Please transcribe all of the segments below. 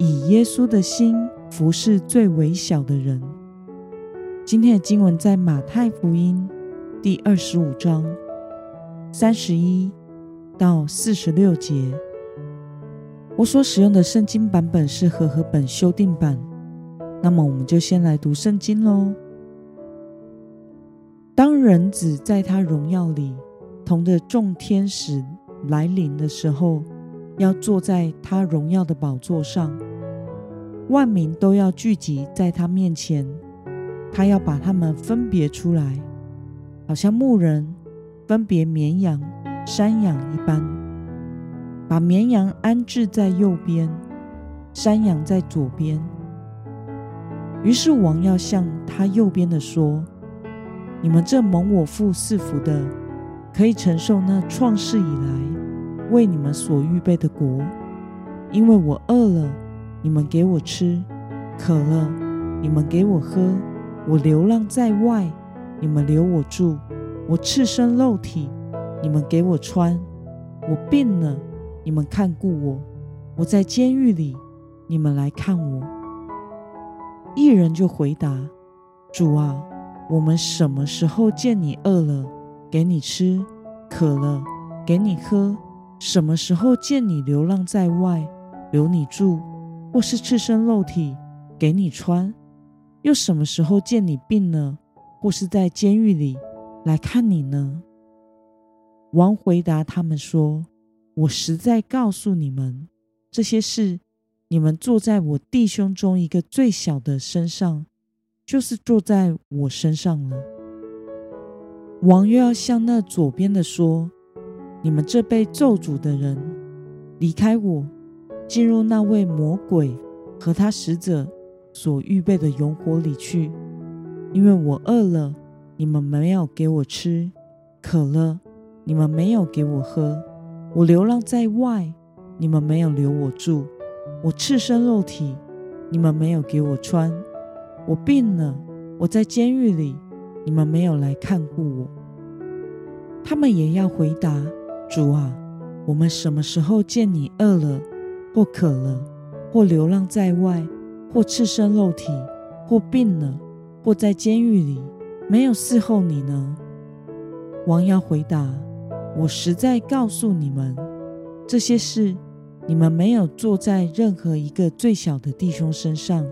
以耶稣的心服侍最微小的人。今天的经文在马太福音第二十五章三十一到四十六节。我所使用的圣经版本是和合本修订版。那么，我们就先来读圣经喽。当人子在他荣耀里同着众天使来临的时候，要坐在他荣耀的宝座上。万民都要聚集在他面前，他要把他们分别出来，好像牧人分别绵羊、山羊一般，把绵羊安置在右边，山羊在左边。于是王要向他右边的说：“你们这蒙我父赐福的，可以承受那创世以来为你们所预备的国，因为我饿了。”你们给我吃，渴了；你们给我喝，我流浪在外；你们留我住，我赤身露体；你们给我穿，我病了；你们看顾我，我在监狱里；你们来看我。一人就回答：“主啊，我们什么时候见你饿了，给你吃；渴了，给你喝？什么时候见你流浪在外，留你住？”或是赤身露体给你穿，又什么时候见你病了，或是在监狱里来看你呢？王回答他们说：“我实在告诉你们，这些事你们坐在我弟兄中一个最小的身上，就是坐在我身上了。”王又要向那左边的说：“你们这被咒诅的人，离开我。”进入那位魔鬼和他使者所预备的永火里去，因为我饿了，你们没有给我吃；渴了，你们没有给我喝；我流浪在外，你们没有留我住；我赤身肉体，你们没有给我穿；我病了，我在监狱里，你们没有来看顾我。他们也要回答：主啊，我们什么时候见你饿了？或渴了，或流浪在外，或赤身肉体，或病了，或在监狱里，没有伺候你呢？王要回答：我实在告诉你们，这些事你们没有做在任何一个最小的弟兄身上，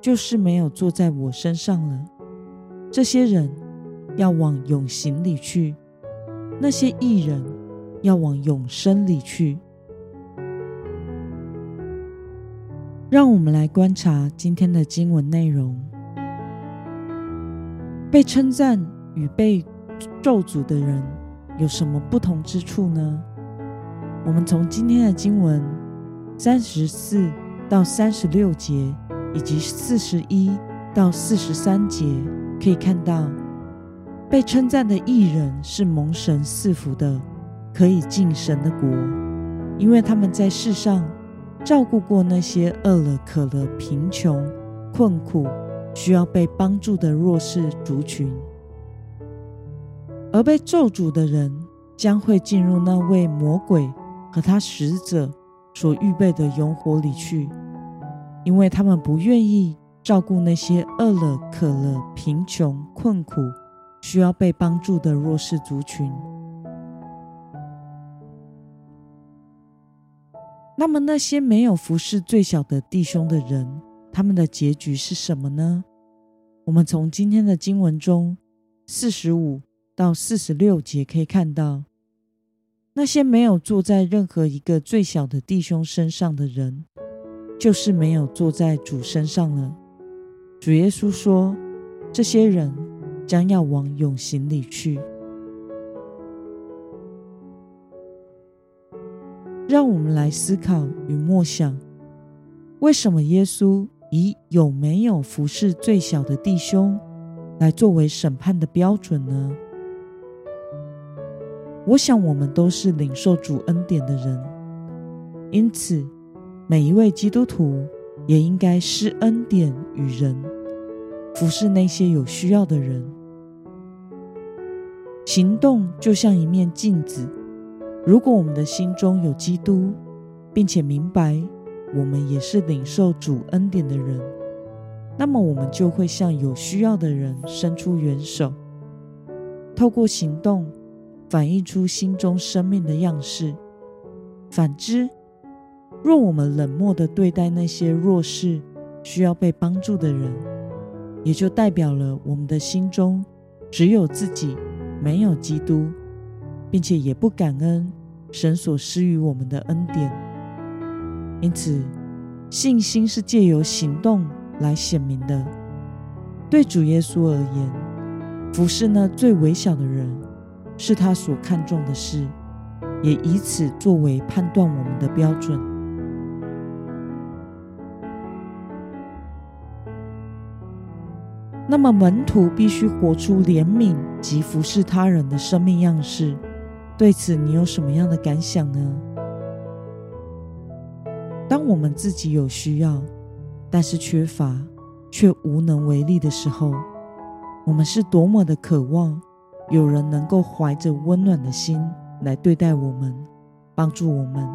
就是没有坐在我身上了。这些人要往永刑里去，那些艺人要往永生里去。让我们来观察今天的经文内容。被称赞与被咒诅的人有什么不同之处呢？我们从今天的经文三十四到三十六节，以及四十一到四十三节，可以看到，被称赞的艺人是蒙神赐福的，可以进神的国，因为他们在世上。照顾过那些饿了、渴了、贫穷、困苦、需要被帮助的弱势族群，而被咒诅的人将会进入那位魔鬼和他使者所预备的永火里去，因为他们不愿意照顾那些饿了、渴了、贫穷、困苦、需要被帮助的弱势族群。那么，那些没有服侍最小的弟兄的人，他们的结局是什么呢？我们从今天的经文中四十五到四十六节可以看到，那些没有坐在任何一个最小的弟兄身上的人，就是没有坐在主身上了。主耶稣说，这些人将要往永刑里去。让我们来思考与默想，为什么耶稣以有没有服侍最小的弟兄来作为审判的标准呢？我想，我们都是领受主恩典的人，因此每一位基督徒也应该施恩典与人，服侍那些有需要的人。行动就像一面镜子，如果我们的心中有基督，并且明白我们也是领受主恩典的人，那么我们就会向有需要的人伸出援手，透过行动。反映出心中生命的样式。反之，若我们冷漠的对待那些弱势、需要被帮助的人，也就代表了我们的心中只有自己，没有基督，并且也不感恩神所施予我们的恩典。因此，信心是借由行动来显明的。对主耶稣而言，服侍那最微小的人。是他所看重的事，也以此作为判断我们的标准。那么，门徒必须活出怜悯及服侍他人的生命样式。对此，你有什么样的感想呢？当我们自己有需要，但是缺乏却无能为力的时候，我们是多么的渴望。有人能够怀着温暖的心来对待我们，帮助我们。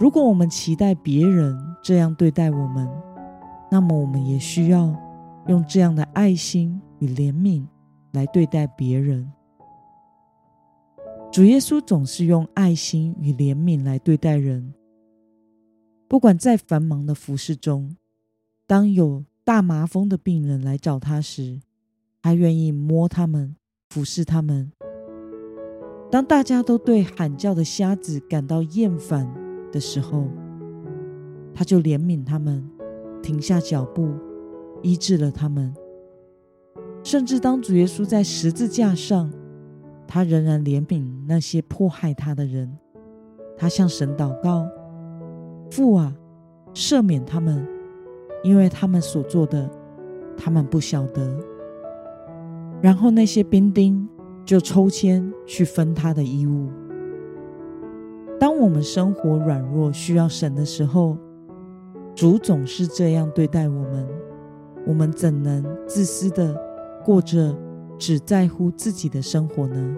如果我们期待别人这样对待我们，那么我们也需要用这样的爱心与怜悯来对待别人。主耶稣总是用爱心与怜悯来对待人，不管在繁忙的服饰中，当有大麻风的病人来找他时，他愿意摸他们。俯视他们。当大家都对喊叫的瞎子感到厌烦的时候，他就怜悯他们，停下脚步，医治了他们。甚至当主耶稣在十字架上，他仍然怜悯那些迫害他的人。他向神祷告：“父啊，赦免他们，因为他们所做的，他们不晓得。”然后那些兵丁就抽签去分他的衣物。当我们生活软弱需要神的时候，主总是这样对待我们，我们怎能自私的过着只在乎自己的生活呢？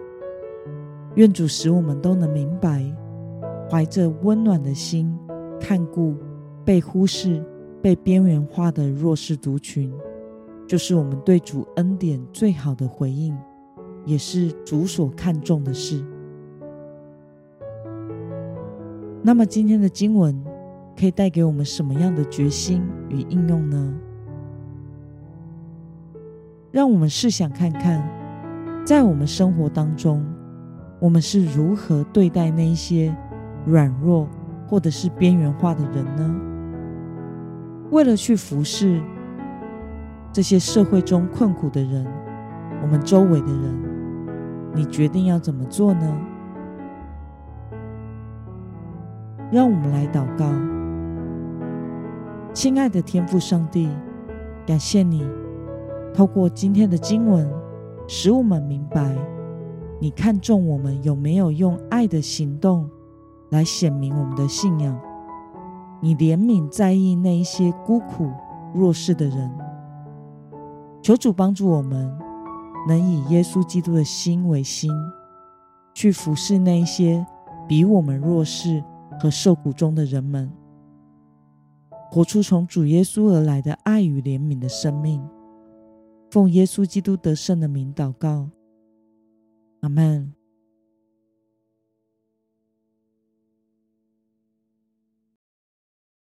愿主使我们都能明白，怀着温暖的心看顾被忽视、被边缘化的弱势族群。就是我们对主恩典最好的回应，也是主所看重的事。那么，今天的经文可以带给我们什么样的决心与应用呢？让我们试想看看，在我们生活当中，我们是如何对待那一些软弱或者是边缘化的人呢？为了去服侍。这些社会中困苦的人，我们周围的人，你决定要怎么做呢？让我们来祷告，亲爱的天父上帝，感谢你透过今天的经文，使我们明白你看重我们有没有用爱的行动来显明我们的信仰。你怜悯在意那一些孤苦弱势的人。求主帮助我们，能以耶稣基督的心为心，去服侍那一些比我们弱势和受苦中的人们，活出从主耶稣而来的爱与怜悯的生命。奉耶稣基督得胜的名祷告，阿门。